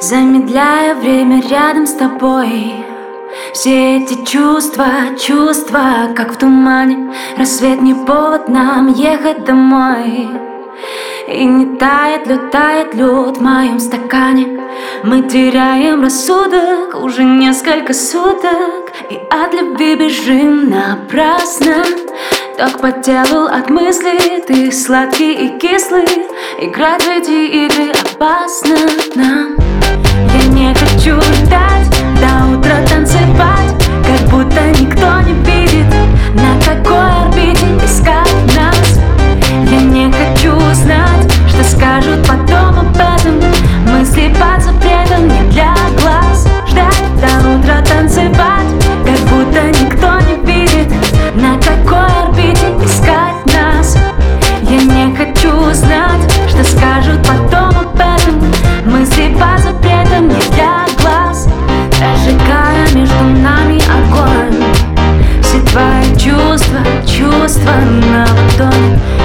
Замедляя время рядом с тобой. Все эти чувства, чувства, как в тумане. Рассвет не повод нам ехать домой. И не тает лед, тает лед в моем стакане. Мы теряем рассудок уже несколько суток. И от любви бежим напрасно. Так по телу от мыслей Ты сладкий и кислый. Играть в эти игры опасно нам Don't.